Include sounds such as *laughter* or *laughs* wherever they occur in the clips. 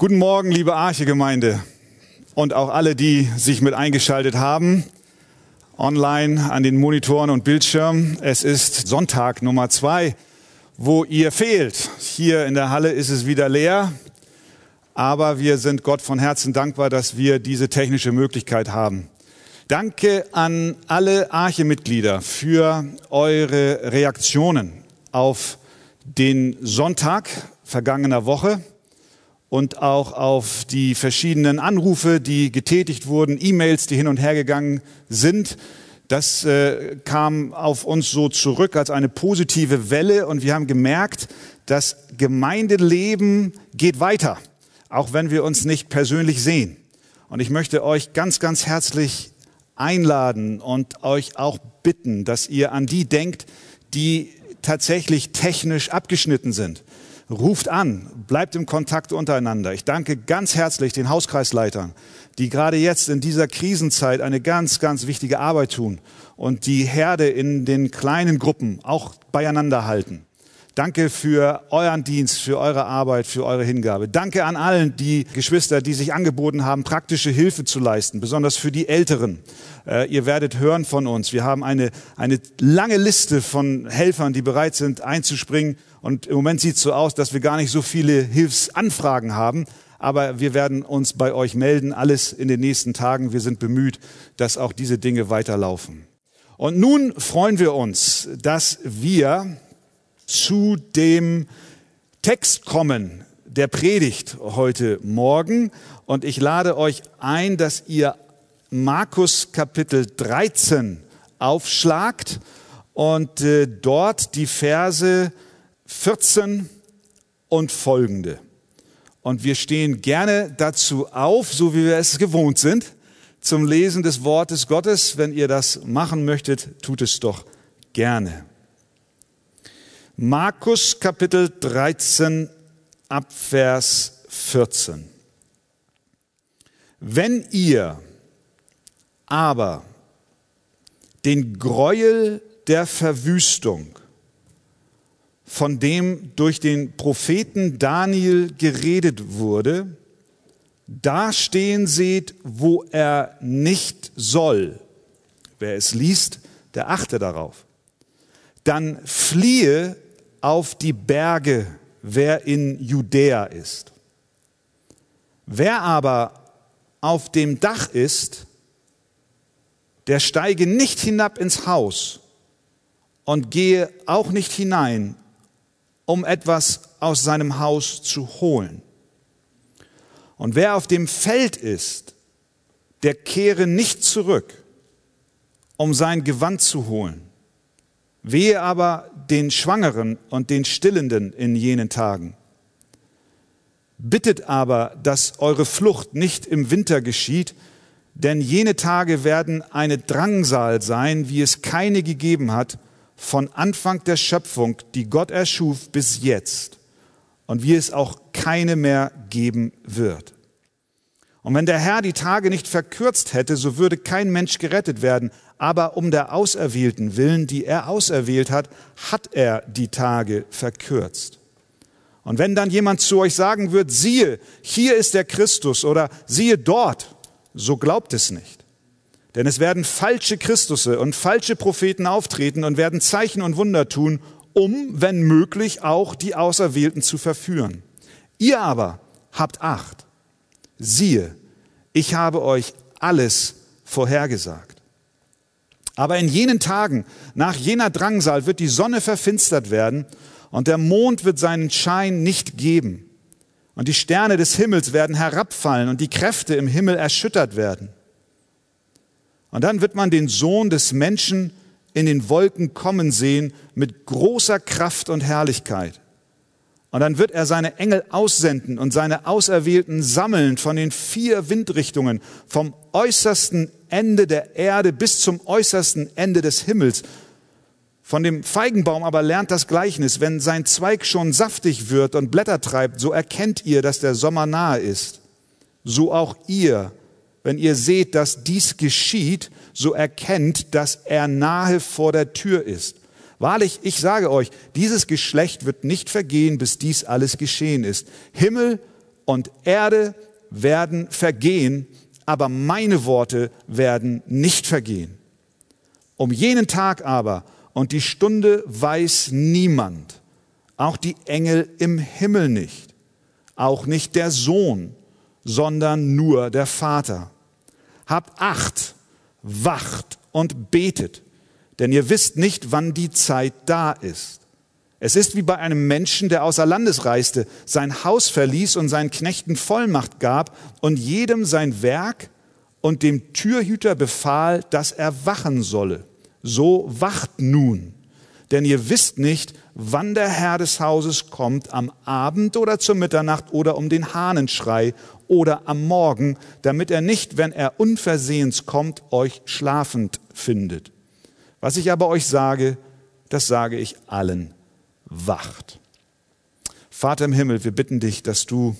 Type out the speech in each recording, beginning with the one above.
Guten Morgen, liebe Arche-Gemeinde und auch alle, die sich mit eingeschaltet haben, online an den Monitoren und Bildschirmen. Es ist Sonntag Nummer zwei, wo ihr fehlt. Hier in der Halle ist es wieder leer, aber wir sind Gott von Herzen dankbar, dass wir diese technische Möglichkeit haben. Danke an alle Arche-Mitglieder für eure Reaktionen auf den Sonntag vergangener Woche und auch auf die verschiedenen Anrufe, die getätigt wurden, E-Mails, die hin und her gegangen sind. Das äh, kam auf uns so zurück als eine positive Welle und wir haben gemerkt, das Gemeindeleben geht weiter, auch wenn wir uns nicht persönlich sehen. Und ich möchte euch ganz, ganz herzlich einladen und euch auch bitten, dass ihr an die denkt, die tatsächlich technisch abgeschnitten sind Ruft an, bleibt im Kontakt untereinander. Ich danke ganz herzlich den Hauskreisleitern, die gerade jetzt in dieser Krisenzeit eine ganz, ganz wichtige Arbeit tun und die Herde in den kleinen Gruppen auch beieinander halten. Danke für euren Dienst, für eure Arbeit, für eure Hingabe. Danke an allen die Geschwister, die sich angeboten haben, praktische Hilfe zu leisten, besonders für die Älteren. Äh, ihr werdet hören von uns. Wir haben eine, eine lange Liste von Helfern, die bereit sind einzuspringen. Und im Moment sieht es so aus, dass wir gar nicht so viele Hilfsanfragen haben. Aber wir werden uns bei euch melden, alles in den nächsten Tagen. Wir sind bemüht, dass auch diese Dinge weiterlaufen. Und nun freuen wir uns, dass wir zu dem Text kommen der Predigt heute Morgen. Und ich lade euch ein, dass ihr Markus Kapitel 13 aufschlagt und äh, dort die Verse 14 und folgende. Und wir stehen gerne dazu auf, so wie wir es gewohnt sind, zum Lesen des Wortes Gottes. Wenn ihr das machen möchtet, tut es doch gerne. Markus Kapitel 13 ab Vers 14. Wenn ihr aber den Gräuel der Verwüstung, von dem durch den Propheten Daniel geredet wurde, da stehen seht, wo er nicht soll. Wer es liest, der achte darauf. Dann fliehe auf die Berge, wer in Judäa ist. Wer aber auf dem Dach ist, der steige nicht hinab ins Haus und gehe auch nicht hinein, um etwas aus seinem Haus zu holen. Und wer auf dem Feld ist, der kehre nicht zurück, um sein Gewand zu holen. Wehe aber den Schwangeren und den Stillenden in jenen Tagen. Bittet aber, dass eure Flucht nicht im Winter geschieht, denn jene Tage werden eine Drangsal sein, wie es keine gegeben hat, von Anfang der Schöpfung, die Gott erschuf, bis jetzt, und wie es auch keine mehr geben wird. Und wenn der Herr die Tage nicht verkürzt hätte, so würde kein Mensch gerettet werden. Aber um der Auserwählten willen, die er auserwählt hat, hat er die Tage verkürzt. Und wenn dann jemand zu euch sagen wird, siehe, hier ist der Christus oder siehe dort, so glaubt es nicht. Denn es werden falsche Christusse und falsche Propheten auftreten und werden Zeichen und Wunder tun, um, wenn möglich, auch die Auserwählten zu verführen. Ihr aber habt Acht siehe, ich habe euch alles vorhergesagt. Aber in jenen Tagen, nach jener Drangsal, wird die Sonne verfinstert werden und der Mond wird seinen Schein nicht geben. Und die Sterne des Himmels werden herabfallen und die Kräfte im Himmel erschüttert werden. Und dann wird man den Sohn des Menschen in den Wolken kommen sehen mit großer Kraft und Herrlichkeit. Und dann wird er seine Engel aussenden und seine Auserwählten sammeln von den vier Windrichtungen, vom äußersten Ende der Erde bis zum äußersten Ende des Himmels. Von dem Feigenbaum aber lernt das Gleichnis, wenn sein Zweig schon saftig wird und Blätter treibt, so erkennt ihr, dass der Sommer nahe ist. So auch ihr, wenn ihr seht, dass dies geschieht, so erkennt, dass er nahe vor der Tür ist. Wahrlich, ich sage euch, dieses Geschlecht wird nicht vergehen, bis dies alles geschehen ist. Himmel und Erde werden vergehen, aber meine Worte werden nicht vergehen. Um jenen Tag aber und die Stunde weiß niemand, auch die Engel im Himmel nicht, auch nicht der Sohn, sondern nur der Vater. Habt Acht, wacht und betet, denn ihr wisst nicht, wann die Zeit da ist. Es ist wie bei einem Menschen, der außer Landes reiste, sein Haus verließ und seinen Knechten Vollmacht gab und jedem sein Werk und dem Türhüter befahl, dass er wachen solle. So wacht nun, denn ihr wisst nicht, wann der Herr des Hauses kommt, am Abend oder zur Mitternacht oder um den Hahnenschrei oder am Morgen, damit er nicht, wenn er unversehens kommt, euch schlafend findet. Was ich aber euch sage, das sage ich allen wacht. Vater im Himmel, wir bitten dich, dass du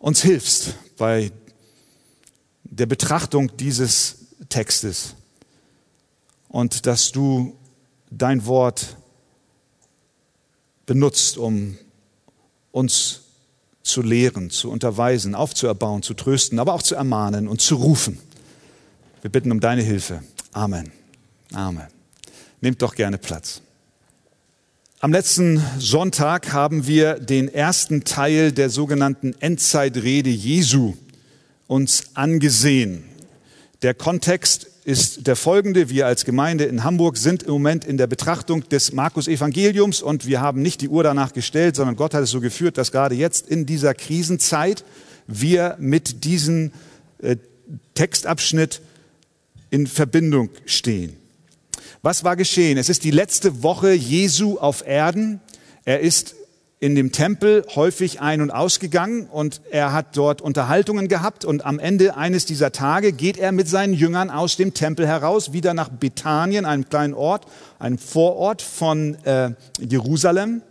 uns hilfst bei der Betrachtung dieses Textes und dass du dein Wort benutzt, um uns zu lehren, zu unterweisen, aufzuerbauen, zu trösten, aber auch zu ermahnen und zu rufen. Wir bitten um deine Hilfe. Amen. Amen. Nehmt doch gerne Platz. Am letzten Sonntag haben wir den ersten Teil der sogenannten Endzeitrede Jesu uns angesehen. Der Kontext ist der folgende. Wir als Gemeinde in Hamburg sind im Moment in der Betrachtung des Markus Evangeliums und wir haben nicht die Uhr danach gestellt, sondern Gott hat es so geführt, dass gerade jetzt in dieser Krisenzeit wir mit diesem äh, Textabschnitt in Verbindung stehen. Was war geschehen? Es ist die letzte Woche Jesu auf Erden. Er ist in dem Tempel häufig ein- und ausgegangen und er hat dort Unterhaltungen gehabt und am Ende eines dieser Tage geht er mit seinen Jüngern aus dem Tempel heraus, wieder nach Bethanien, einem kleinen Ort, einem Vorort von äh, Jerusalem.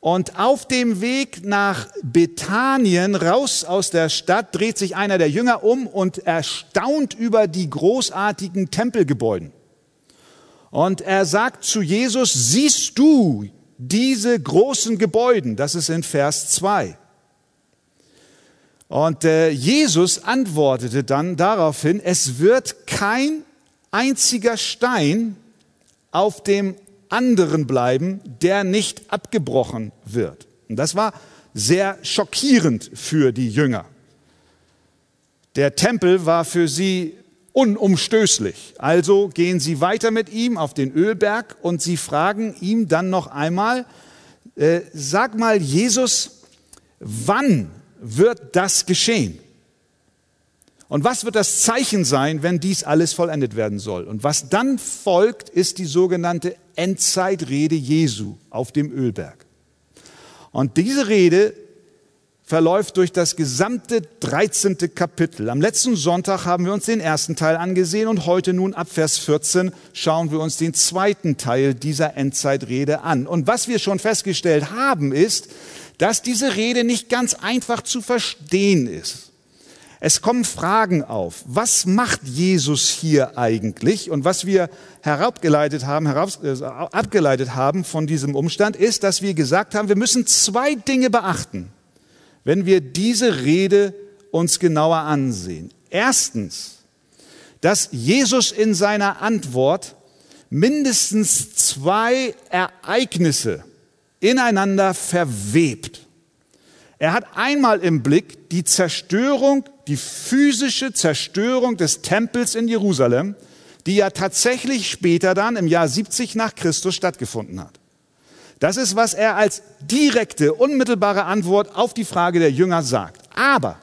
Und auf dem Weg nach Bethanien, raus aus der Stadt, dreht sich einer der Jünger um und erstaunt über die großartigen Tempelgebäude. Und er sagt zu Jesus, siehst du diese großen Gebäude? Das ist in Vers 2. Und äh, Jesus antwortete dann daraufhin, es wird kein einziger Stein auf dem anderen bleiben, der nicht abgebrochen wird. Und das war sehr schockierend für die Jünger. Der Tempel war für sie unumstößlich. Also gehen sie weiter mit ihm auf den Ölberg und sie fragen ihm dann noch einmal, äh, sag mal Jesus, wann wird das geschehen? Und was wird das Zeichen sein, wenn dies alles vollendet werden soll? Und was dann folgt, ist die sogenannte Endzeitrede Jesu auf dem Ölberg. Und diese Rede verläuft durch das gesamte 13. Kapitel. Am letzten Sonntag haben wir uns den ersten Teil angesehen und heute nun ab Vers 14 schauen wir uns den zweiten Teil dieser Endzeitrede an. Und was wir schon festgestellt haben, ist, dass diese Rede nicht ganz einfach zu verstehen ist. Es kommen Fragen auf. Was macht Jesus hier eigentlich? Und was wir herabgeleitet haben, heraus, äh, abgeleitet haben von diesem Umstand ist, dass wir gesagt haben, wir müssen zwei Dinge beachten wenn wir diese Rede uns genauer ansehen. Erstens, dass Jesus in seiner Antwort mindestens zwei Ereignisse ineinander verwebt. Er hat einmal im Blick die Zerstörung, die physische Zerstörung des Tempels in Jerusalem, die ja tatsächlich später dann im Jahr 70 nach Christus stattgefunden hat. Das ist, was er als direkte, unmittelbare Antwort auf die Frage der Jünger sagt. Aber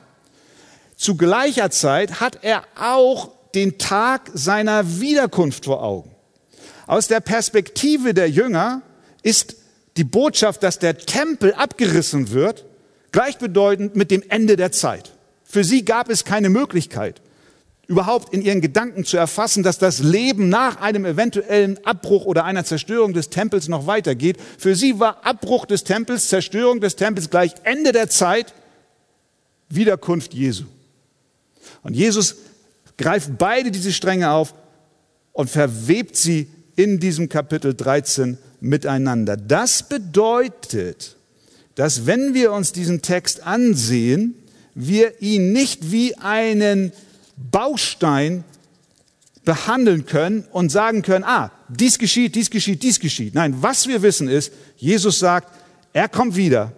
zu gleicher Zeit hat er auch den Tag seiner Wiederkunft vor Augen. Aus der Perspektive der Jünger ist die Botschaft, dass der Tempel abgerissen wird, gleichbedeutend mit dem Ende der Zeit. Für sie gab es keine Möglichkeit, überhaupt in ihren Gedanken zu erfassen, dass das Leben nach einem eventuellen Abbruch oder einer Zerstörung des Tempels noch weitergeht. Für sie war Abbruch des Tempels, Zerstörung des Tempels gleich Ende der Zeit, Wiederkunft Jesu. Und Jesus greift beide diese Stränge auf und verwebt sie in diesem Kapitel 13 miteinander. Das bedeutet, dass wenn wir uns diesen Text ansehen, wir ihn nicht wie einen Baustein behandeln können und sagen können, ah, dies geschieht, dies geschieht, dies geschieht. Nein, was wir wissen ist, Jesus sagt, er kommt wieder.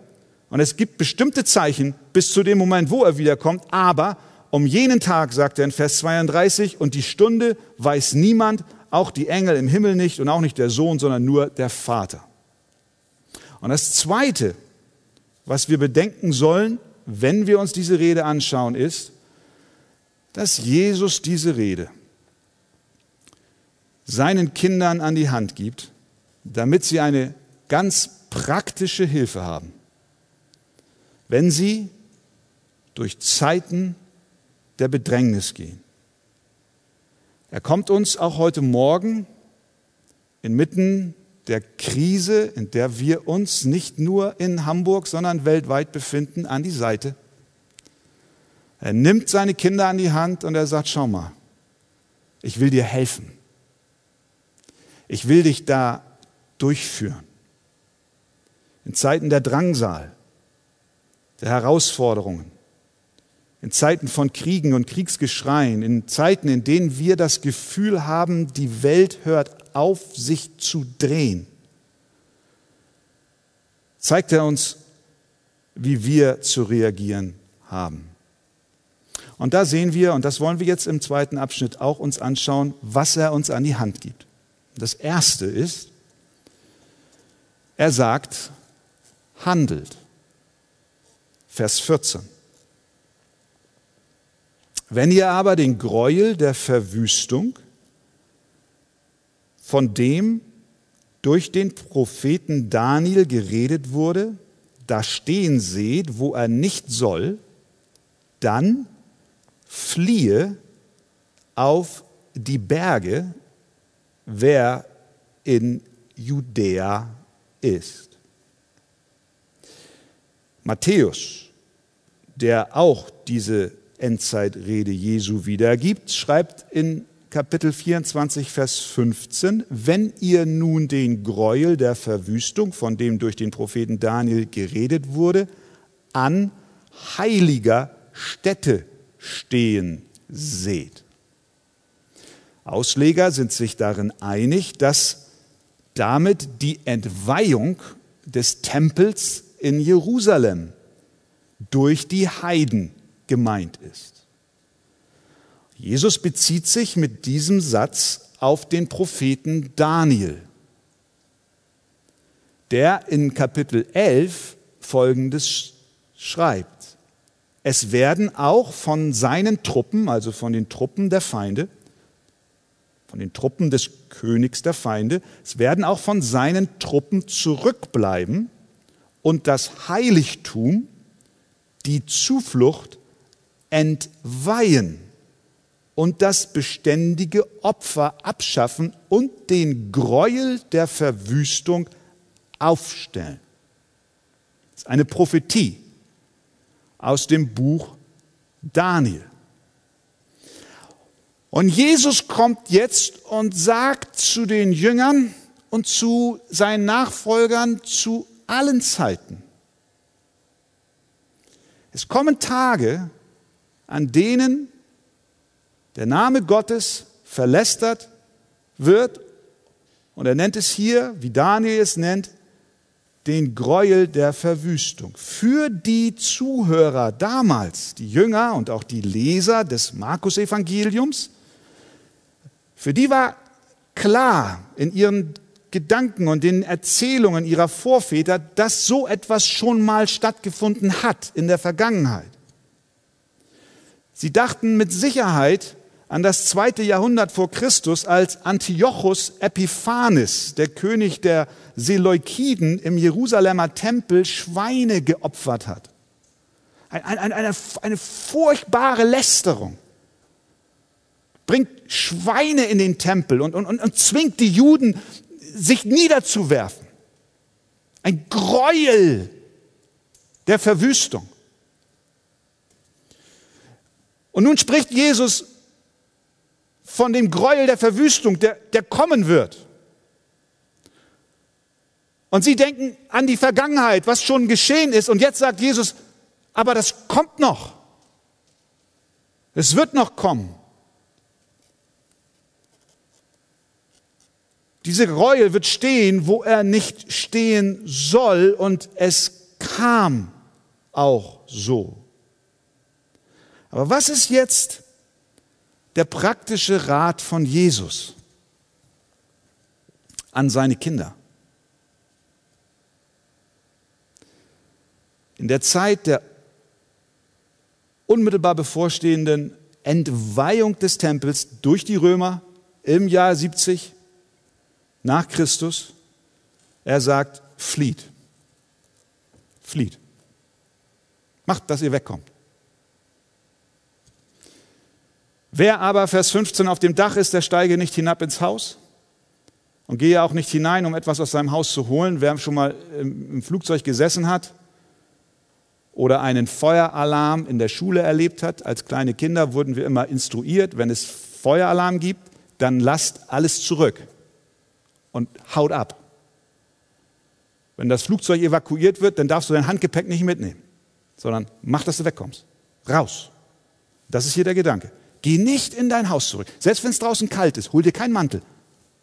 Und es gibt bestimmte Zeichen bis zu dem Moment, wo er wiederkommt. Aber um jenen Tag, sagt er in Vers 32, und die Stunde weiß niemand, auch die Engel im Himmel nicht und auch nicht der Sohn, sondern nur der Vater. Und das Zweite, was wir bedenken sollen, wenn wir uns diese Rede anschauen, ist, dass Jesus diese Rede seinen Kindern an die Hand gibt, damit sie eine ganz praktische Hilfe haben, wenn sie durch Zeiten der Bedrängnis gehen. Er kommt uns auch heute Morgen inmitten der Krise, in der wir uns nicht nur in Hamburg, sondern weltweit befinden, an die Seite. Er nimmt seine Kinder an die Hand und er sagt, schau mal, ich will dir helfen. Ich will dich da durchführen. In Zeiten der Drangsal, der Herausforderungen, in Zeiten von Kriegen und Kriegsgeschreien, in Zeiten, in denen wir das Gefühl haben, die Welt hört auf, sich zu drehen, zeigt er uns, wie wir zu reagieren haben. Und da sehen wir, und das wollen wir jetzt im zweiten Abschnitt auch uns anschauen, was er uns an die Hand gibt. Das erste ist, er sagt, handelt. Vers 14. Wenn ihr aber den Gräuel der Verwüstung, von dem durch den Propheten Daniel geredet wurde, da stehen seht, wo er nicht soll, dann fliehe auf die Berge, wer in Judäa ist. Matthäus, der auch diese Endzeitrede Jesu wiedergibt, schreibt in Kapitel 24, Vers 15, wenn ihr nun den Gräuel der Verwüstung, von dem durch den Propheten Daniel geredet wurde, an heiliger Stätte stehen seht. Ausleger sind sich darin einig, dass damit die Entweihung des Tempels in Jerusalem durch die Heiden gemeint ist. Jesus bezieht sich mit diesem Satz auf den Propheten Daniel, der in Kapitel 11 Folgendes schreibt. Es werden auch von seinen Truppen, also von den Truppen der Feinde, von den Truppen des Königs der Feinde, es werden auch von seinen Truppen zurückbleiben und das Heiligtum, die Zuflucht entweihen und das beständige Opfer abschaffen und den Gräuel der Verwüstung aufstellen. Das ist eine Prophetie aus dem Buch Daniel. Und Jesus kommt jetzt und sagt zu den Jüngern und zu seinen Nachfolgern zu allen Zeiten, es kommen Tage, an denen der Name Gottes verlästert wird, und er nennt es hier, wie Daniel es nennt, den Gräuel der Verwüstung. Für die Zuhörer damals, die Jünger und auch die Leser des Markus-Evangeliums, für die war klar in ihren Gedanken und den Erzählungen ihrer Vorväter, dass so etwas schon mal stattgefunden hat in der Vergangenheit. Sie dachten mit Sicherheit an das zweite Jahrhundert vor Christus, als Antiochus Epiphanes, der König der Seleukiden, im Jerusalemer Tempel Schweine geopfert hat. Eine, eine, eine, eine furchtbare Lästerung. Bringt Schweine in den Tempel und, und, und zwingt die Juden, sich niederzuwerfen. Ein Gräuel der Verwüstung. Und nun spricht Jesus von dem Gräuel der Verwüstung, der, der kommen wird. Und sie denken an die Vergangenheit, was schon geschehen ist. Und jetzt sagt Jesus, aber das kommt noch. Es wird noch kommen. Diese Reue wird stehen, wo er nicht stehen soll. Und es kam auch so. Aber was ist jetzt der praktische Rat von Jesus an seine Kinder? In der Zeit der unmittelbar bevorstehenden Entweihung des Tempels durch die Römer im Jahr 70 nach Christus, er sagt, flieht. Flieht. Macht, dass ihr wegkommt. Wer aber, Vers 15, auf dem Dach ist, der steige nicht hinab ins Haus und gehe auch nicht hinein, um etwas aus seinem Haus zu holen. Wer schon mal im Flugzeug gesessen hat oder einen Feueralarm in der Schule erlebt hat, als kleine Kinder wurden wir immer instruiert, wenn es Feueralarm gibt, dann lasst alles zurück und haut ab. Wenn das Flugzeug evakuiert wird, dann darfst du dein Handgepäck nicht mitnehmen, sondern mach, dass du wegkommst. Raus. Das ist hier der Gedanke. Geh nicht in dein Haus zurück. Selbst wenn es draußen kalt ist, hol dir keinen Mantel.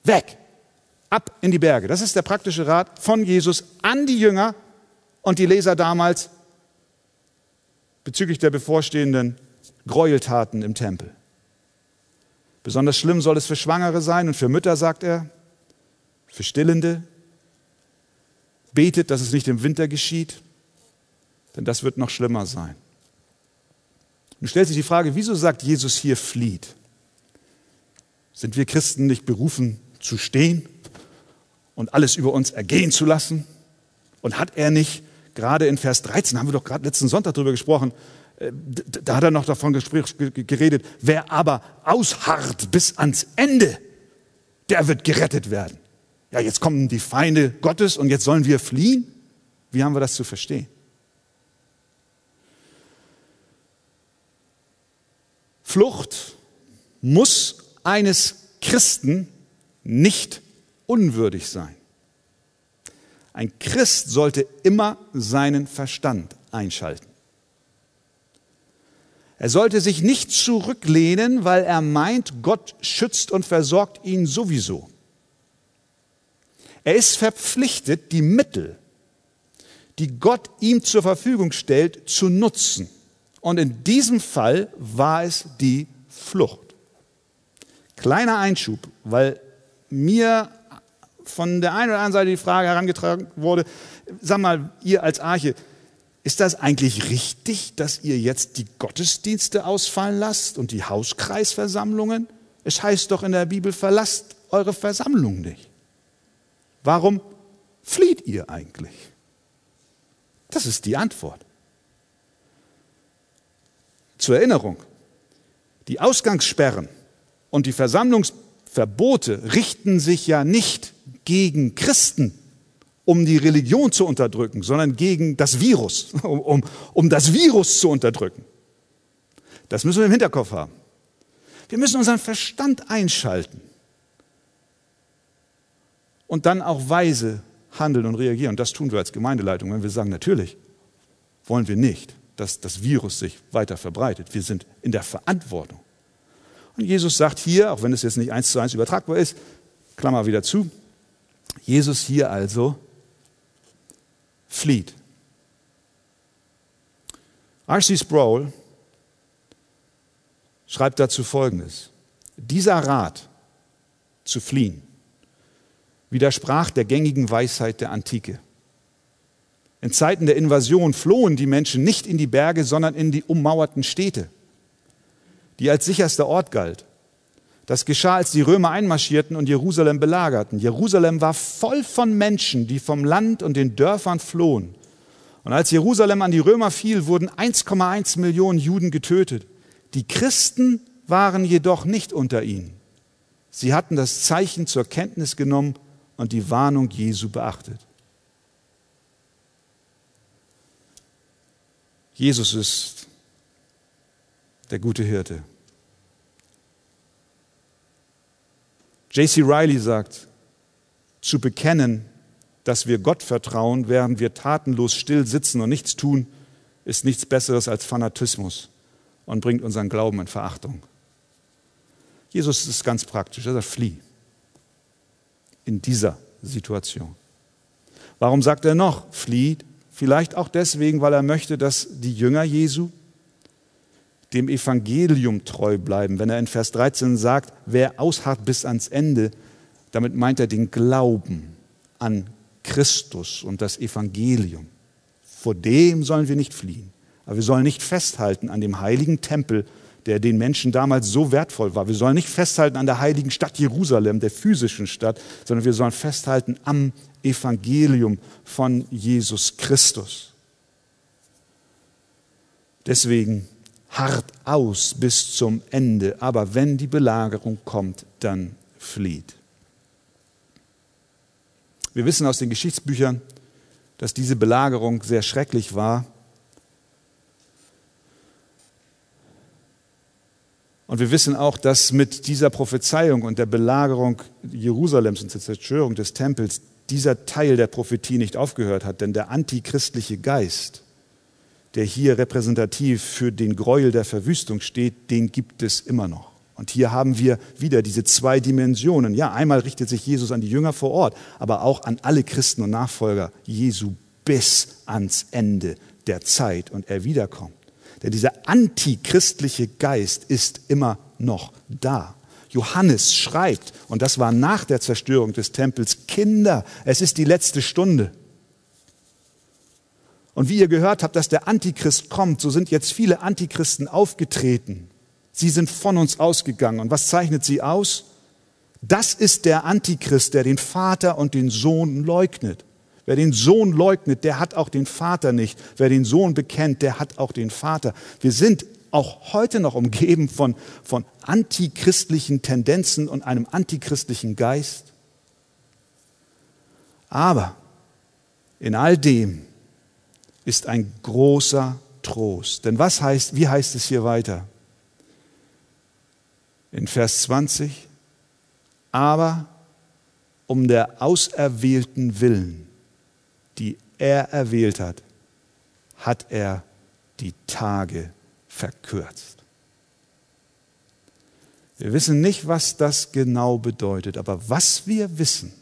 Weg. Ab in die Berge. Das ist der praktische Rat von Jesus an die Jünger und die Leser damals bezüglich der bevorstehenden Gräueltaten im Tempel. Besonders schlimm soll es für Schwangere sein und für Mütter, sagt er, für Stillende. Betet, dass es nicht im Winter geschieht, denn das wird noch schlimmer sein. Nun stellt sich die Frage, wieso sagt Jesus hier flieht? Sind wir Christen nicht berufen zu stehen und alles über uns ergehen zu lassen? Und hat er nicht gerade in Vers 13, haben wir doch gerade letzten Sonntag darüber gesprochen, äh, da hat er noch davon geredet, wer aber ausharrt bis ans Ende, der wird gerettet werden. Ja, jetzt kommen die Feinde Gottes und jetzt sollen wir fliehen? Wie haben wir das zu verstehen? Flucht muss eines Christen nicht unwürdig sein. Ein Christ sollte immer seinen Verstand einschalten. Er sollte sich nicht zurücklehnen, weil er meint, Gott schützt und versorgt ihn sowieso. Er ist verpflichtet, die Mittel, die Gott ihm zur Verfügung stellt, zu nutzen. Und in diesem Fall war es die Flucht. Kleiner Einschub, weil mir von der einen oder anderen Seite die Frage herangetragen wurde, sag mal, ihr als Arche, ist das eigentlich richtig, dass ihr jetzt die Gottesdienste ausfallen lasst und die Hauskreisversammlungen? Es heißt doch in der Bibel, verlasst eure Versammlung nicht. Warum flieht ihr eigentlich? Das ist die Antwort. Zur Erinnerung, die Ausgangssperren und die Versammlungsverbote richten sich ja nicht gegen Christen, um die Religion zu unterdrücken, sondern gegen das Virus, *laughs* um, um, um das Virus zu unterdrücken. Das müssen wir im Hinterkopf haben. Wir müssen unseren Verstand einschalten und dann auch weise handeln und reagieren. Und das tun wir als Gemeindeleitung, wenn wir sagen, natürlich wollen wir nicht, dass das Virus sich weiter verbreitet. Wir sind in der Verantwortung. Und Jesus sagt hier, auch wenn es jetzt nicht eins zu eins übertragbar ist, Klammer wieder zu, Jesus hier also flieht. R.C. Sproul schreibt dazu Folgendes. Dieser Rat zu fliehen widersprach der gängigen Weisheit der Antike. In Zeiten der Invasion flohen die Menschen nicht in die Berge, sondern in die ummauerten Städte, die als sicherster Ort galt. Das geschah, als die Römer einmarschierten und Jerusalem belagerten. Jerusalem war voll von Menschen, die vom Land und den Dörfern flohen. Und als Jerusalem an die Römer fiel, wurden 1,1 Millionen Juden getötet. Die Christen waren jedoch nicht unter ihnen. Sie hatten das Zeichen zur Kenntnis genommen und die Warnung Jesu beachtet. Jesus ist der gute Hirte. J.C. Riley sagt, zu bekennen dass wir Gott vertrauen, während wir tatenlos still sitzen und nichts tun, ist nichts Besseres als Fanatismus und bringt unseren Glauben in Verachtung. Jesus ist ganz praktisch, er sagt, flieh in dieser Situation. Warum sagt er noch, flieht? Vielleicht auch deswegen, weil er möchte, dass die Jünger Jesu dem Evangelium treu bleiben. Wenn er in Vers 13 sagt, wer ausharrt bis ans Ende, damit meint er den Glauben an Christus und das Evangelium. Vor dem sollen wir nicht fliehen. Aber wir sollen nicht festhalten an dem heiligen Tempel, der den Menschen damals so wertvoll war. Wir sollen nicht festhalten an der heiligen Stadt Jerusalem, der physischen Stadt, sondern wir sollen festhalten am Evangelium von Jesus Christus. Deswegen hart aus bis zum Ende, aber wenn die Belagerung kommt, dann flieht. Wir wissen aus den Geschichtsbüchern, dass diese Belagerung sehr schrecklich war. Und wir wissen auch, dass mit dieser Prophezeiung und der Belagerung Jerusalems und der Zerstörung des Tempels dieser Teil der Prophetie nicht aufgehört hat, denn der antichristliche Geist, der hier repräsentativ für den Gräuel der Verwüstung steht, den gibt es immer noch. Und hier haben wir wieder diese zwei Dimensionen. Ja, einmal richtet sich Jesus an die Jünger vor Ort, aber auch an alle Christen und Nachfolger Jesu bis ans Ende der Zeit und er wiederkommt. Denn dieser antichristliche Geist ist immer noch da. Johannes schreibt, und das war nach der Zerstörung des Tempels, Kinder, es ist die letzte Stunde. Und wie ihr gehört habt, dass der Antichrist kommt, so sind jetzt viele Antichristen aufgetreten. Sie sind von uns ausgegangen. Und was zeichnet sie aus? Das ist der Antichrist, der den Vater und den Sohn leugnet. Wer den Sohn leugnet, der hat auch den Vater nicht. Wer den Sohn bekennt, der hat auch den Vater. Wir sind auch heute noch umgeben von, von antichristlichen Tendenzen und einem antichristlichen Geist. Aber in all dem ist ein großer Trost. Denn was heißt, wie heißt es hier weiter? In Vers 20, aber um der Auserwählten willen, die er erwählt hat, hat er die Tage verkürzt. Wir wissen nicht, was das genau bedeutet, aber was wir wissen,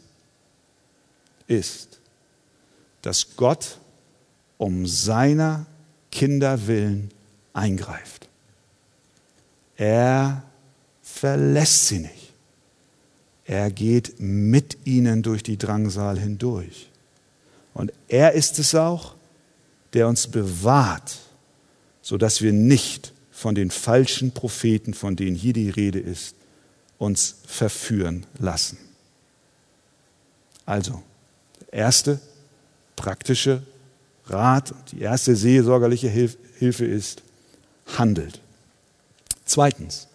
ist, dass Gott um seiner Kinder willen eingreift. Er verlässt sie nicht. Er geht mit ihnen durch die Drangsal hindurch. Und er ist es auch, der uns bewahrt sodass wir nicht von den falschen Propheten, von denen hier die Rede ist, uns verführen lassen. Also, der erste praktische Rat, die erste seelsorgerliche Hilfe ist, handelt. Zweitens,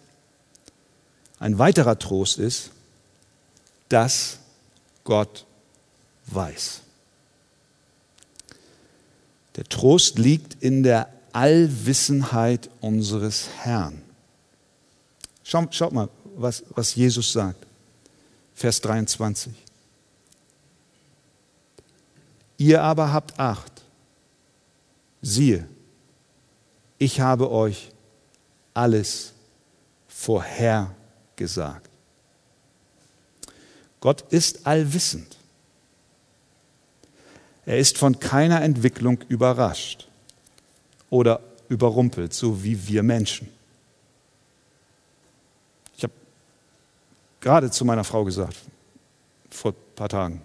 ein weiterer Trost ist, dass Gott weiß. Der Trost liegt in der Allwissenheit unseres Herrn. Schaut, schaut mal, was, was Jesus sagt. Vers 23. Ihr aber habt Acht. Siehe, ich habe euch alles vorhergesagt. Gott ist allwissend. Er ist von keiner Entwicklung überrascht oder überrumpelt, so wie wir Menschen. Ich habe gerade zu meiner Frau gesagt, vor ein paar Tagen,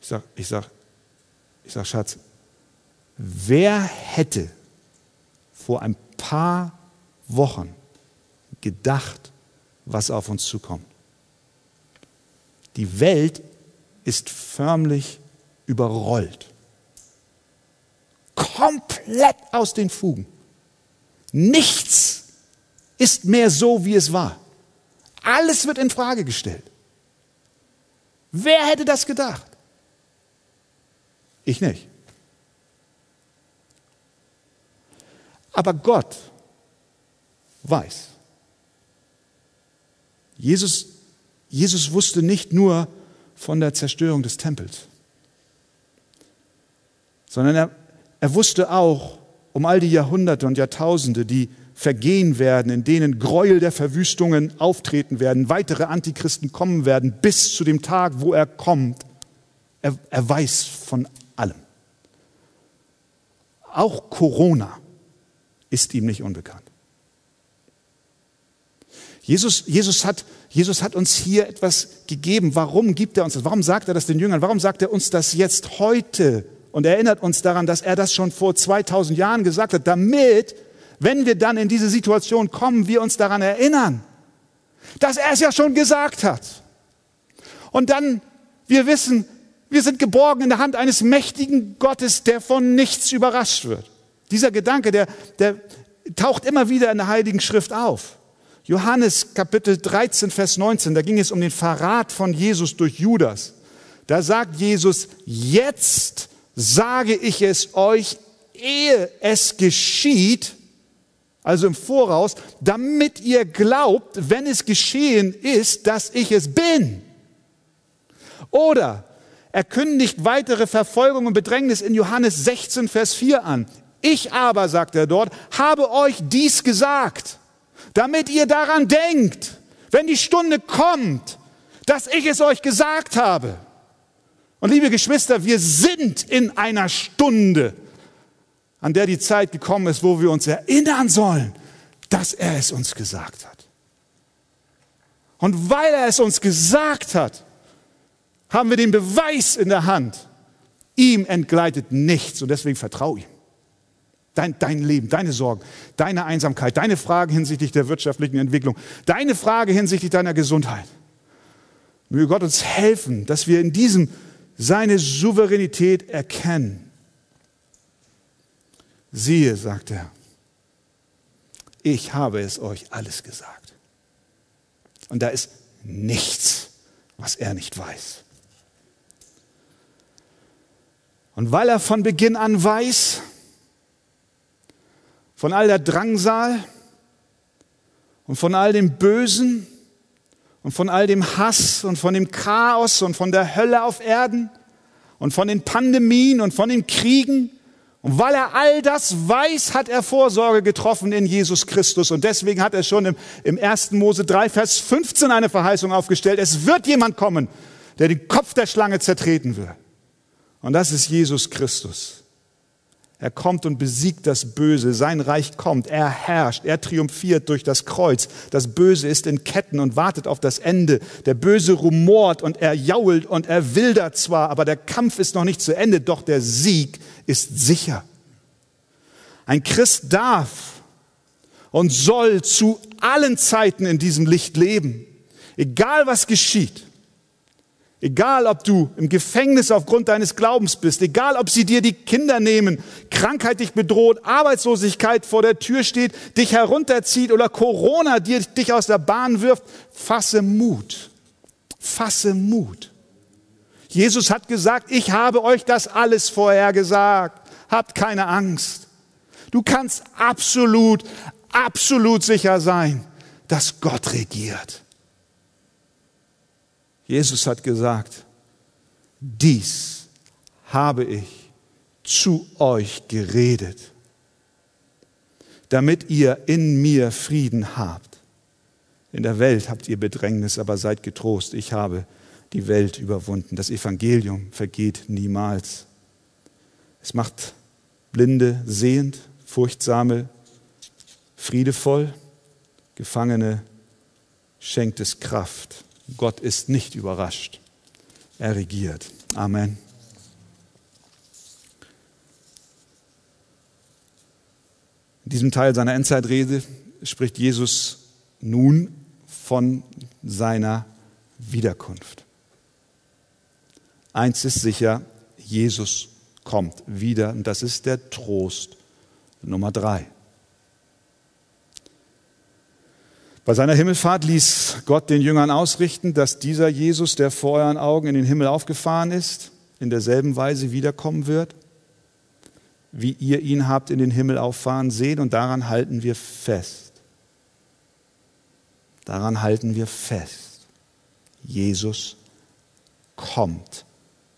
ich sage, ich sag, ich sag, Schatz, wer hätte vor ein paar Wochen gedacht, was auf uns zukommt? Die Welt ist förmlich überrollt komplett aus den Fugen. Nichts ist mehr so, wie es war. Alles wird in Frage gestellt. Wer hätte das gedacht? Ich nicht. Aber Gott weiß. Jesus, Jesus wusste nicht nur von der Zerstörung des Tempels. sondern er, er wusste auch um all die Jahrhunderte und Jahrtausende, die vergehen werden, in denen Gräuel der Verwüstungen auftreten werden, weitere Antichristen kommen werden, bis zu dem Tag, wo er kommt. Er, er weiß von allem. Auch Corona ist ihm nicht unbekannt. Jesus, Jesus, hat, Jesus hat uns hier etwas gegeben. Warum gibt er uns das? Warum sagt er das den Jüngern? Warum sagt er uns das jetzt heute? Und erinnert uns daran, dass er das schon vor 2000 Jahren gesagt hat, damit, wenn wir dann in diese Situation kommen, wir uns daran erinnern, dass er es ja schon gesagt hat. Und dann, wir wissen, wir sind geborgen in der Hand eines mächtigen Gottes, der von nichts überrascht wird. Dieser Gedanke, der, der taucht immer wieder in der Heiligen Schrift auf. Johannes Kapitel 13, Vers 19, da ging es um den Verrat von Jesus durch Judas. Da sagt Jesus, jetzt sage ich es euch, ehe es geschieht, also im Voraus, damit ihr glaubt, wenn es geschehen ist, dass ich es bin. Oder er kündigt weitere Verfolgung und Bedrängnis in Johannes 16, Vers 4 an. Ich aber, sagt er dort, habe euch dies gesagt, damit ihr daran denkt, wenn die Stunde kommt, dass ich es euch gesagt habe. Und liebe Geschwister, wir sind in einer Stunde, an der die Zeit gekommen ist, wo wir uns erinnern sollen, dass er es uns gesagt hat. Und weil er es uns gesagt hat, haben wir den Beweis in der Hand. Ihm entgleitet nichts und deswegen vertraue ihm. Dein, dein Leben, deine Sorgen, deine Einsamkeit, deine Fragen hinsichtlich der wirtschaftlichen Entwicklung, deine Frage hinsichtlich deiner Gesundheit. Möge Gott uns helfen, dass wir in diesem seine Souveränität erkennen. Siehe, sagt er, ich habe es euch alles gesagt. Und da ist nichts, was er nicht weiß. Und weil er von Beginn an weiß, von all der Drangsal und von all dem Bösen und von all dem Hass und von dem Chaos und von der Hölle auf Erden und von den Pandemien und von den Kriegen. Und weil er all das weiß, hat er Vorsorge getroffen in Jesus Christus. Und deswegen hat er schon im, im 1. Mose 3, Vers 15 eine Verheißung aufgestellt. Es wird jemand kommen, der den Kopf der Schlange zertreten wird. Und das ist Jesus Christus. Er kommt und besiegt das Böse. Sein Reich kommt. Er herrscht. Er triumphiert durch das Kreuz. Das Böse ist in Ketten und wartet auf das Ende. Der Böse rumort und er jault und er wildert zwar, aber der Kampf ist noch nicht zu Ende, doch der Sieg ist sicher. Ein Christ darf und soll zu allen Zeiten in diesem Licht leben. Egal was geschieht. Egal, ob du im Gefängnis aufgrund deines Glaubens bist, egal, ob sie dir die Kinder nehmen, Krankheit dich bedroht, Arbeitslosigkeit vor der Tür steht, dich herunterzieht oder Corona dir, dich aus der Bahn wirft, fasse Mut. Fasse Mut. Jesus hat gesagt, ich habe euch das alles vorher gesagt. Habt keine Angst. Du kannst absolut, absolut sicher sein, dass Gott regiert. Jesus hat gesagt, dies habe ich zu euch geredet, damit ihr in mir Frieden habt. In der Welt habt ihr Bedrängnis, aber seid getrost, ich habe die Welt überwunden. Das Evangelium vergeht niemals. Es macht Blinde sehend, Furchtsame friedevoll, Gefangene schenkt es Kraft. Gott ist nicht überrascht. Er regiert. Amen. In diesem Teil seiner Endzeitrede spricht Jesus nun von seiner Wiederkunft. Eins ist sicher, Jesus kommt wieder und das ist der Trost Nummer drei. Bei seiner Himmelfahrt ließ Gott den Jüngern ausrichten, dass dieser Jesus, der vor euren Augen in den Himmel aufgefahren ist, in derselben Weise wiederkommen wird, wie ihr ihn habt in den Himmel auffahren sehen. Und daran halten wir fest. Daran halten wir fest. Jesus kommt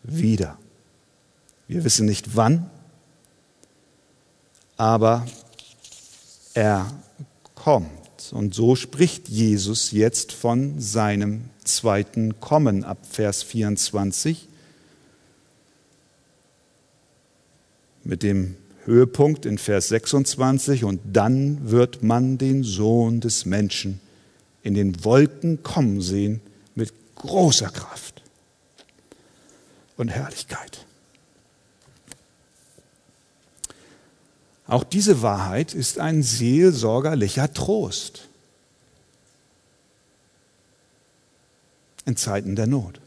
wieder. Wir wissen nicht wann, aber er kommt. Und so spricht Jesus jetzt von seinem zweiten Kommen ab Vers 24 mit dem Höhepunkt in Vers 26 und dann wird man den Sohn des Menschen in den Wolken kommen sehen mit großer Kraft und Herrlichkeit. Auch diese Wahrheit ist ein seelsorgerlicher Trost in Zeiten der Not.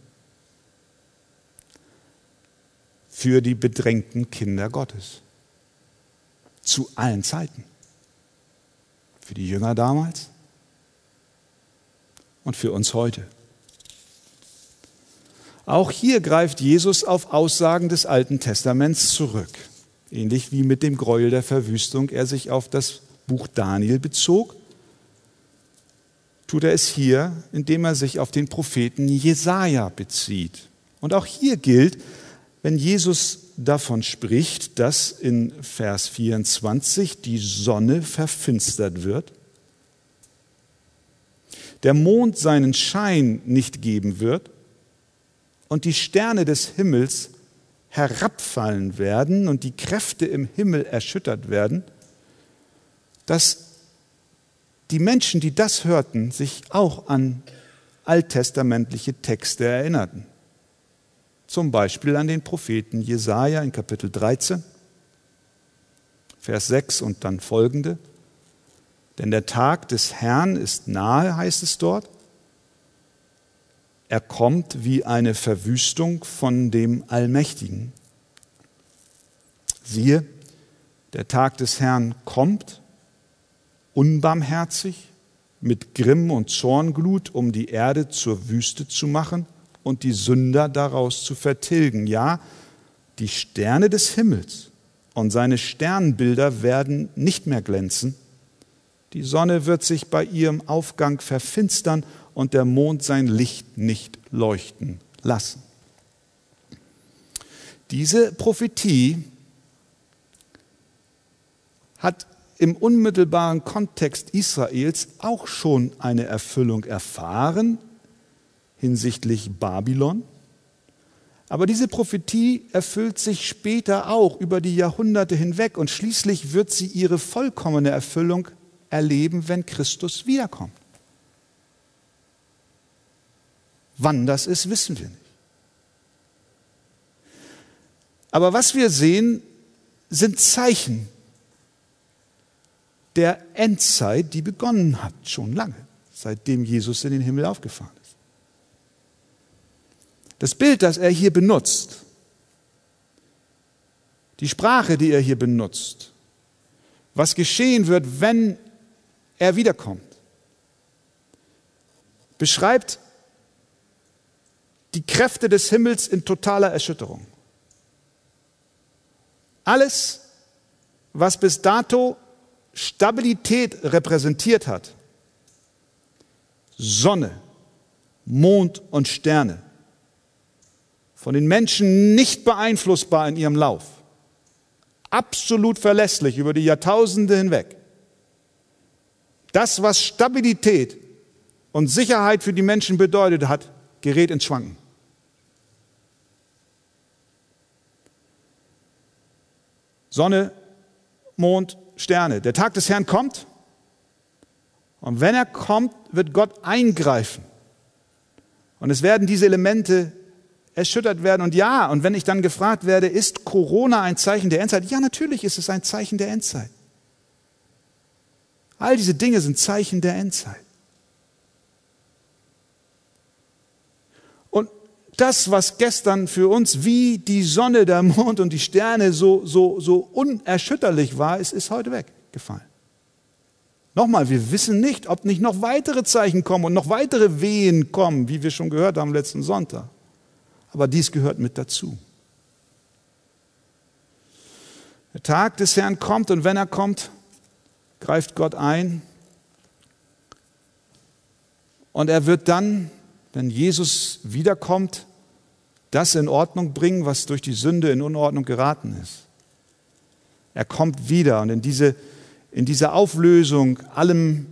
Für die bedrängten Kinder Gottes. Zu allen Zeiten. Für die Jünger damals und für uns heute. Auch hier greift Jesus auf Aussagen des Alten Testaments zurück. Ähnlich wie mit dem Gräuel der Verwüstung er sich auf das Buch Daniel bezog, tut er es hier, indem er sich auf den Propheten Jesaja bezieht. Und auch hier gilt, wenn Jesus davon spricht, dass in Vers 24 die Sonne verfinstert wird, der Mond seinen Schein nicht geben wird und die Sterne des Himmels herabfallen werden und die Kräfte im Himmel erschüttert werden, dass die Menschen, die das hörten, sich auch an alttestamentliche Texte erinnerten. Zum Beispiel an den Propheten Jesaja in Kapitel 13, Vers 6 und dann folgende. Denn der Tag des Herrn ist nahe, heißt es dort. Er kommt wie eine Verwüstung von dem Allmächtigen. Siehe, der Tag des Herrn kommt, unbarmherzig, mit Grimm und Zornglut, um die Erde zur Wüste zu machen und die Sünder daraus zu vertilgen. Ja, die Sterne des Himmels und seine Sternbilder werden nicht mehr glänzen. Die Sonne wird sich bei ihrem Aufgang verfinstern und der Mond sein Licht nicht leuchten lassen. Diese Prophetie hat im unmittelbaren Kontext Israels auch schon eine Erfüllung erfahren hinsichtlich Babylon. Aber diese Prophetie erfüllt sich später auch über die Jahrhunderte hinweg und schließlich wird sie ihre vollkommene Erfüllung erleben, wenn Christus wiederkommt. Wann das ist, wissen wir nicht. Aber was wir sehen, sind Zeichen der Endzeit, die begonnen hat, schon lange, seitdem Jesus in den Himmel aufgefahren ist. Das Bild, das er hier benutzt, die Sprache, die er hier benutzt, was geschehen wird, wenn er wiederkommt, beschreibt die Kräfte des Himmels in totaler Erschütterung. Alles, was bis dato Stabilität repräsentiert hat, Sonne, Mond und Sterne, von den Menschen nicht beeinflussbar in ihrem Lauf, absolut verlässlich über die Jahrtausende hinweg. Das, was Stabilität und Sicherheit für die Menschen bedeutet hat, gerät ins Schwanken. Sonne, Mond, Sterne. Der Tag des Herrn kommt. Und wenn er kommt, wird Gott eingreifen. Und es werden diese Elemente erschüttert werden. Und ja, und wenn ich dann gefragt werde, ist Corona ein Zeichen der Endzeit? Ja, natürlich ist es ein Zeichen der Endzeit. All diese Dinge sind Zeichen der Endzeit. Das, was gestern für uns wie die Sonne, der Mond und die Sterne so, so, so unerschütterlich war, ist, ist heute weggefallen. Nochmal, wir wissen nicht, ob nicht noch weitere Zeichen kommen und noch weitere Wehen kommen, wie wir schon gehört haben letzten Sonntag. Aber dies gehört mit dazu. Der Tag des Herrn kommt und wenn er kommt, greift Gott ein und er wird dann, wenn Jesus wiederkommt, das in Ordnung bringen, was durch die Sünde in Unordnung geraten ist. Er kommt wieder und in diese, in diese Auflösung allem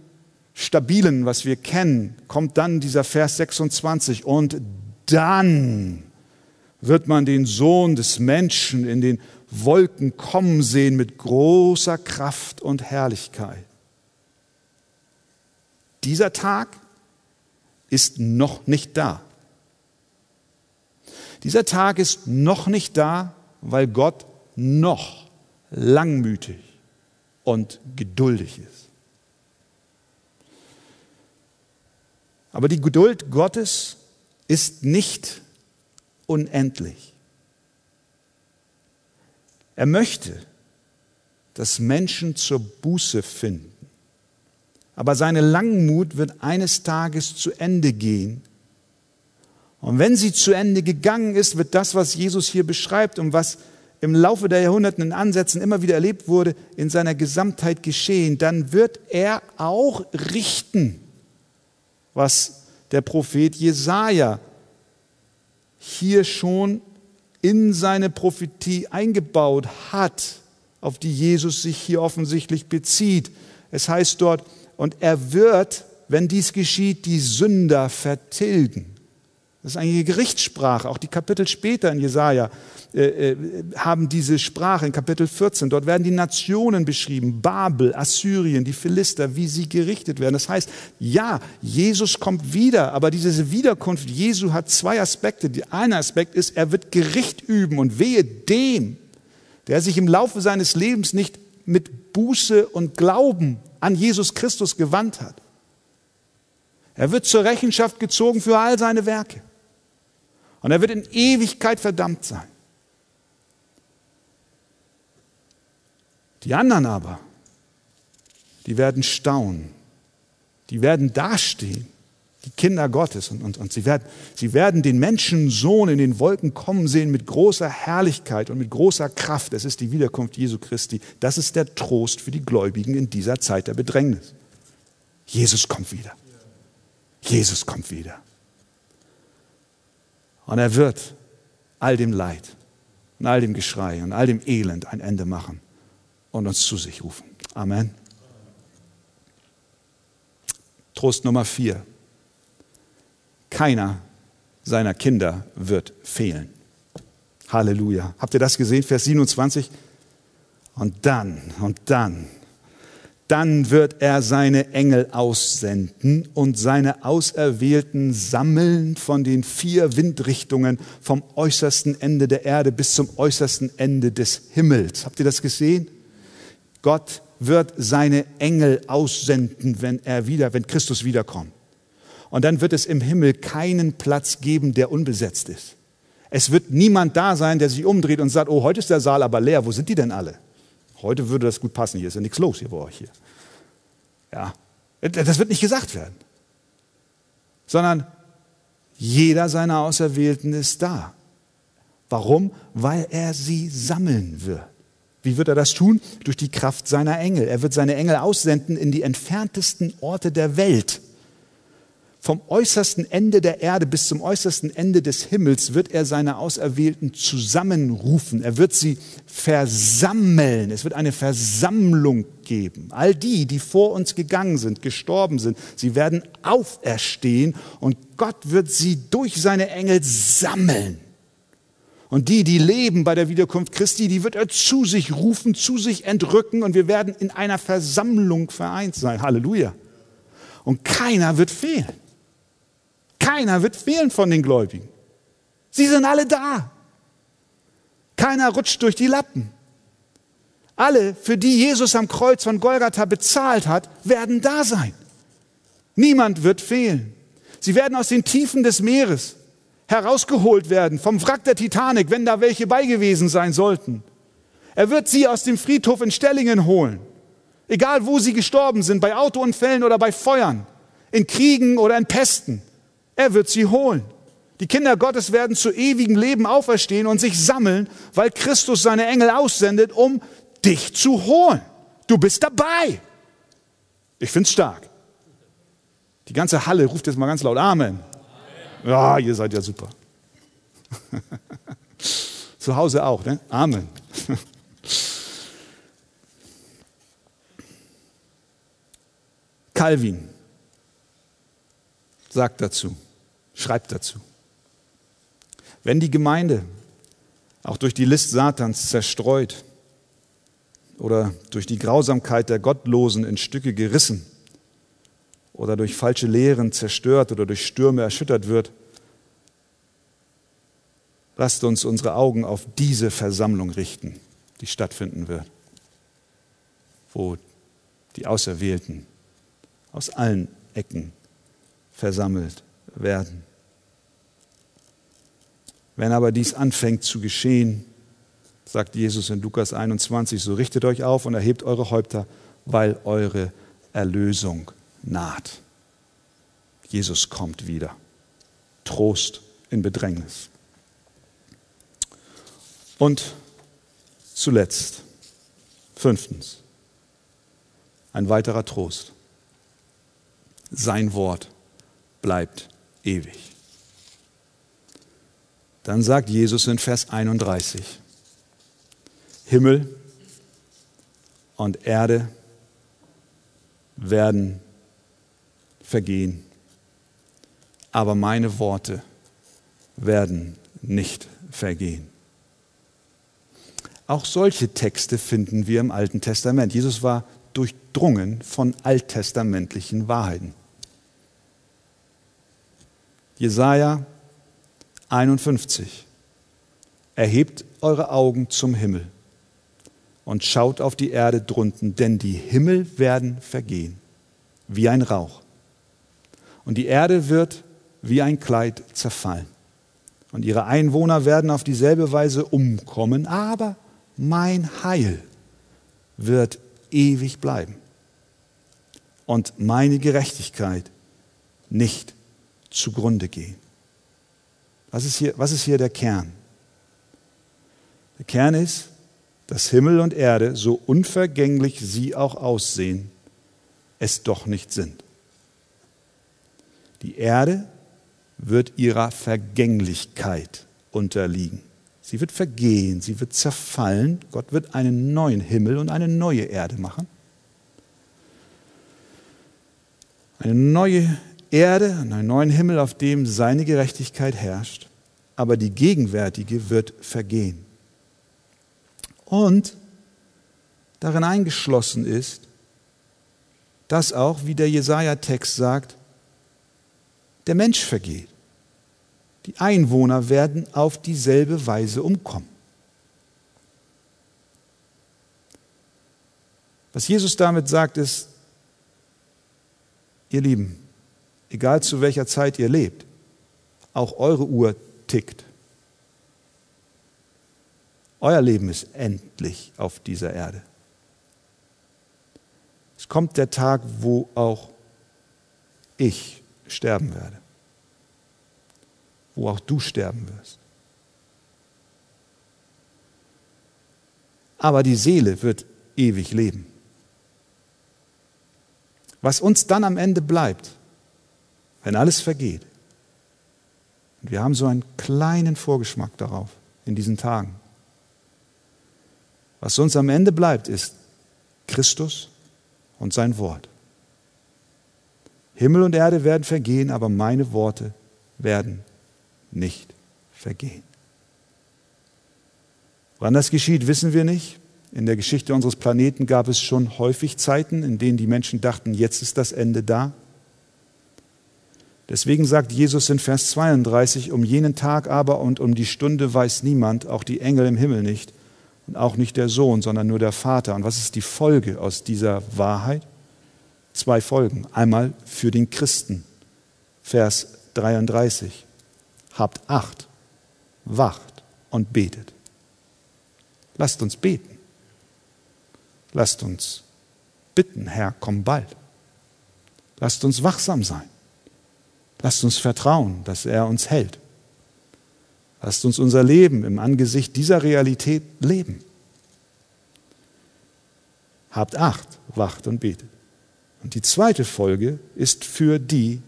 Stabilen, was wir kennen, kommt dann dieser Vers 26 und dann wird man den Sohn des Menschen in den Wolken kommen sehen mit großer Kraft und Herrlichkeit. Dieser Tag ist noch nicht da. Dieser Tag ist noch nicht da, weil Gott noch langmütig und geduldig ist. Aber die Geduld Gottes ist nicht unendlich. Er möchte, dass Menschen zur Buße finden. Aber seine Langmut wird eines Tages zu Ende gehen. Und wenn sie zu Ende gegangen ist, wird das, was Jesus hier beschreibt und was im Laufe der Jahrhunderte in Ansätzen immer wieder erlebt wurde, in seiner Gesamtheit geschehen. Dann wird er auch richten, was der Prophet Jesaja hier schon in seine Prophetie eingebaut hat, auf die Jesus sich hier offensichtlich bezieht. Es heißt dort, und er wird, wenn dies geschieht, die Sünder vertilgen. Das ist eine Gerichtssprache. Auch die Kapitel später in Jesaja äh, äh, haben diese Sprache in Kapitel 14. Dort werden die Nationen beschrieben. Babel, Assyrien, die Philister, wie sie gerichtet werden. Das heißt, ja, Jesus kommt wieder. Aber diese Wiederkunft Jesu hat zwei Aspekte. Der eine Aspekt ist, er wird Gericht üben und wehe dem, der sich im Laufe seines Lebens nicht mit Buße und Glauben an Jesus Christus gewandt hat. Er wird zur Rechenschaft gezogen für all seine Werke. Und er wird in Ewigkeit verdammt sein. Die anderen aber, die werden staunen, die werden dastehen, die Kinder Gottes, und, und, und sie, werden, sie werden den Menschensohn in den Wolken kommen sehen mit großer Herrlichkeit und mit großer Kraft. Es ist die Wiederkunft Jesu Christi. Das ist der Trost für die Gläubigen in dieser Zeit der Bedrängnis. Jesus kommt wieder. Jesus kommt wieder. Und er wird all dem Leid und all dem Geschrei und all dem Elend ein Ende machen und uns zu sich rufen. Amen. Trost Nummer vier. Keiner seiner Kinder wird fehlen. Halleluja. Habt ihr das gesehen? Vers 27. Und dann, und dann dann wird er seine Engel aussenden und seine Auserwählten sammeln von den vier Windrichtungen vom äußersten Ende der Erde bis zum äußersten Ende des Himmels. Habt ihr das gesehen? Gott wird seine Engel aussenden, wenn er wieder, wenn Christus wiederkommt. Und dann wird es im Himmel keinen Platz geben, der unbesetzt ist. Es wird niemand da sein, der sich umdreht und sagt, oh, heute ist der Saal aber leer, wo sind die denn alle? Heute würde das gut passen, hier ist ja nichts los hier bei euch hier. Ja, das wird nicht gesagt werden, sondern jeder seiner Auserwählten ist da. Warum? Weil er sie sammeln wird. Wie wird er das tun? Durch die Kraft seiner Engel. Er wird seine Engel aussenden in die entferntesten Orte der Welt. Vom äußersten Ende der Erde bis zum äußersten Ende des Himmels wird er seine Auserwählten zusammenrufen. Er wird sie versammeln. Es wird eine Versammlung geben. All die, die vor uns gegangen sind, gestorben sind, sie werden auferstehen und Gott wird sie durch seine Engel sammeln. Und die, die leben bei der Wiederkunft Christi, die wird er zu sich rufen, zu sich entrücken und wir werden in einer Versammlung vereint sein. Halleluja. Und keiner wird fehlen. Keiner wird fehlen von den Gläubigen. Sie sind alle da. Keiner rutscht durch die Lappen. Alle, für die Jesus am Kreuz von Golgatha bezahlt hat, werden da sein. Niemand wird fehlen. Sie werden aus den Tiefen des Meeres herausgeholt werden, vom Wrack der Titanic, wenn da welche bei gewesen sein sollten. Er wird sie aus dem Friedhof in Stellingen holen. Egal wo sie gestorben sind, bei Autounfällen oder bei Feuern, in Kriegen oder in Pesten. Er wird sie holen. Die Kinder Gottes werden zu ewigem Leben auferstehen und sich sammeln, weil Christus seine Engel aussendet, um dich zu holen. Du bist dabei. Ich finde es stark. Die ganze Halle ruft jetzt mal ganz laut Amen. Ja, ihr seid ja super. *laughs* zu Hause auch, ne? Amen. *laughs* Calvin sagt dazu, schreibt dazu, wenn die Gemeinde auch durch die List Satans zerstreut oder durch die Grausamkeit der Gottlosen in Stücke gerissen oder durch falsche Lehren zerstört oder durch Stürme erschüttert wird, lasst uns unsere Augen auf diese Versammlung richten, die stattfinden wird, wo die Auserwählten aus allen Ecken versammelt werden. Wenn aber dies anfängt zu geschehen, sagt Jesus in Lukas 21, so richtet euch auf und erhebt eure Häupter, weil eure Erlösung naht. Jesus kommt wieder. Trost in Bedrängnis. Und zuletzt, fünftens, ein weiterer Trost. Sein Wort bleibt ewig. Dann sagt Jesus in Vers 31, Himmel und Erde werden vergehen, aber meine Worte werden nicht vergehen. Auch solche Texte finden wir im Alten Testament. Jesus war durchdrungen von alttestamentlichen Wahrheiten. Jesaja 51. Erhebt eure Augen zum Himmel und schaut auf die Erde drunten, denn die Himmel werden vergehen, wie ein Rauch. Und die Erde wird wie ein Kleid zerfallen. Und ihre Einwohner werden auf dieselbe Weise umkommen, aber mein Heil wird ewig bleiben. Und meine Gerechtigkeit nicht zugrunde gehen. Was ist hier, was ist hier der Kern? Der Kern ist, dass Himmel und Erde, so unvergänglich sie auch aussehen, es doch nicht sind. Die Erde wird ihrer Vergänglichkeit unterliegen. Sie wird vergehen, sie wird zerfallen. Gott wird einen neuen Himmel und eine neue Erde machen. Eine neue Erde und einen neuen Himmel, auf dem seine Gerechtigkeit herrscht, aber die gegenwärtige wird vergehen. Und darin eingeschlossen ist, dass auch, wie der Jesaja-Text sagt, der Mensch vergeht. Die Einwohner werden auf dieselbe Weise umkommen. Was Jesus damit sagt, ist, ihr Lieben, egal zu welcher Zeit ihr lebt, auch eure Uhr tickt. Euer Leben ist endlich auf dieser Erde. Es kommt der Tag, wo auch ich sterben werde, wo auch du sterben wirst. Aber die Seele wird ewig leben. Was uns dann am Ende bleibt, wenn alles vergeht. Und wir haben so einen kleinen Vorgeschmack darauf in diesen Tagen. Was uns am Ende bleibt, ist Christus und sein Wort. Himmel und Erde werden vergehen, aber meine Worte werden nicht vergehen. Wann das geschieht, wissen wir nicht. In der Geschichte unseres Planeten gab es schon häufig Zeiten, in denen die Menschen dachten, jetzt ist das Ende da. Deswegen sagt Jesus in Vers 32, um jenen Tag aber und um die Stunde weiß niemand, auch die Engel im Himmel nicht und auch nicht der Sohn, sondern nur der Vater. Und was ist die Folge aus dieser Wahrheit? Zwei Folgen. Einmal für den Christen, Vers 33. Habt Acht, wacht und betet. Lasst uns beten. Lasst uns bitten, Herr, komm bald. Lasst uns wachsam sein. Lasst uns vertrauen, dass er uns hält. Lasst uns unser Leben im Angesicht dieser Realität leben. Habt Acht, wacht und betet. Und die zweite Folge ist für die,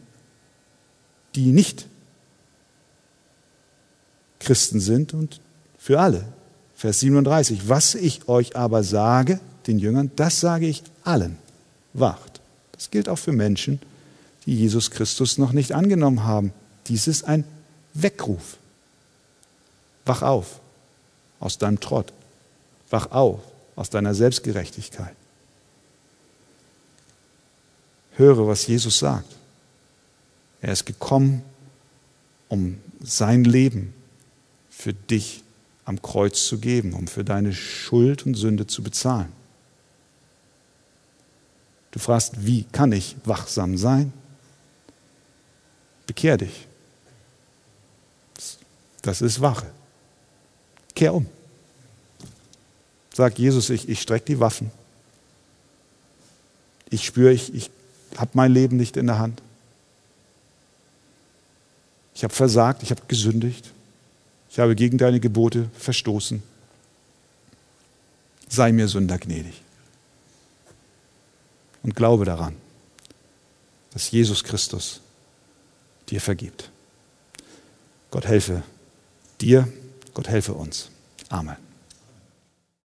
die nicht Christen sind und für alle. Vers 37. Was ich euch aber sage, den Jüngern, das sage ich allen. Wacht Das gilt auch für Menschen, die Jesus Christus noch nicht angenommen haben. Dies ist ein Weckruf. Wach auf aus deinem Trott. Wach auf aus deiner Selbstgerechtigkeit. Höre, was Jesus sagt. Er ist gekommen, um sein Leben für dich am Kreuz zu geben, um für deine Schuld und Sünde zu bezahlen. Du fragst, wie kann ich wachsam sein? Bekehr dich. Das ist Wache. Kehr um. Sag Jesus, ich, ich strecke die Waffen. Ich spüre, ich, ich habe mein Leben nicht in der Hand. Ich habe versagt, ich habe gesündigt. Ich habe gegen deine Gebote verstoßen. Sei mir Sünder gnädig. Und glaube daran, dass Jesus Christus dir vergibt. Gott helfe dir, Gott helfe uns. Amen.